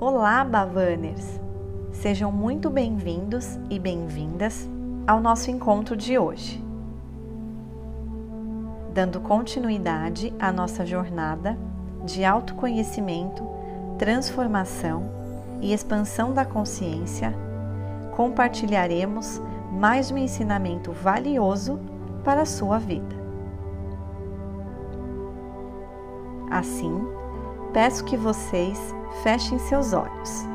Olá, Bavaners! Sejam muito bem-vindos e bem-vindas ao nosso encontro de hoje. Dando continuidade à nossa jornada de autoconhecimento, transformação e expansão da consciência, compartilharemos mais um ensinamento valioso para a sua vida. Assim, peço que vocês fechem seus olhos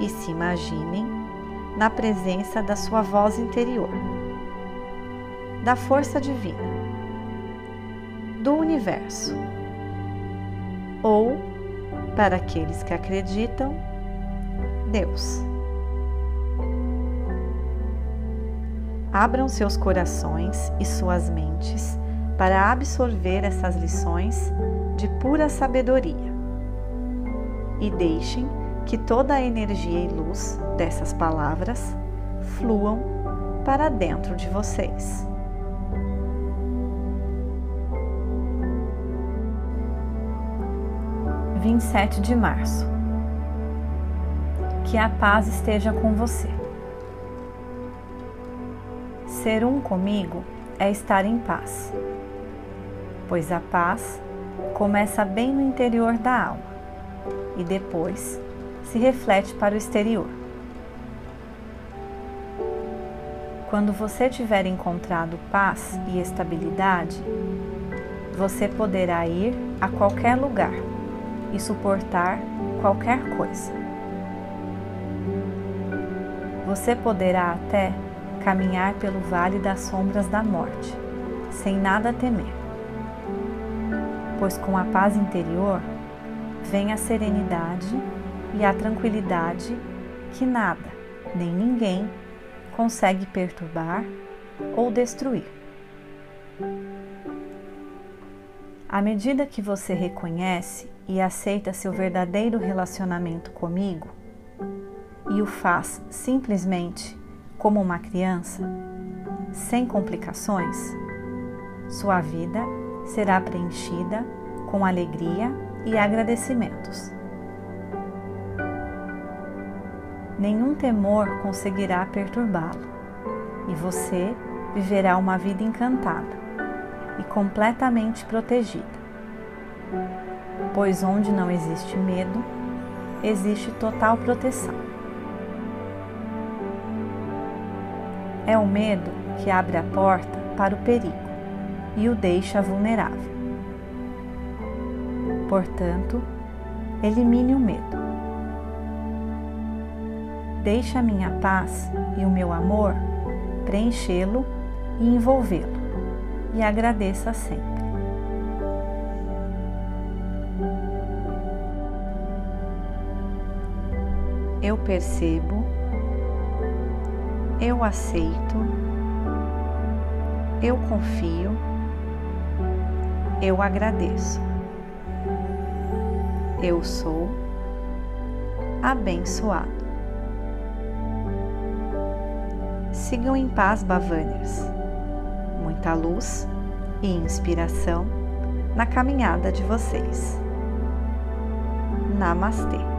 e se imaginem na presença da sua voz interior, da força divina, do universo, ou, para aqueles que acreditam, Deus. Abram seus corações e suas mentes para absorver essas lições de pura sabedoria e deixem que toda a energia e luz dessas palavras fluam para dentro de vocês. Vinte e sete de março. Que a paz esteja com você. Ser um comigo é estar em paz, pois a paz começa bem no interior da alma e depois se reflete para o exterior. Quando você tiver encontrado paz e estabilidade, você poderá ir a qualquer lugar e suportar qualquer coisa. Você poderá até caminhar pelo vale das sombras da morte, sem nada temer, pois com a paz interior vem a serenidade e a tranquilidade que nada, nem ninguém, consegue perturbar ou destruir. À medida que você reconhece e aceita seu verdadeiro relacionamento comigo e o faz simplesmente como uma criança, sem complicações, sua vida será preenchida com alegria e agradecimentos. Nenhum temor conseguirá perturbá-lo e você viverá uma vida encantada e completamente protegida. Pois onde não existe medo, existe total proteção. É o medo que abre a porta para o perigo e o deixa vulnerável. Portanto, elimine o medo. Deixe a minha paz e o meu amor preenchê-lo e envolvê-lo, e agradeça sempre. Eu percebo, eu aceito, eu confio, eu agradeço. Eu sou abençoado. Sigam em paz, Bavaniers. Muita luz e inspiração na caminhada de vocês. Namastê.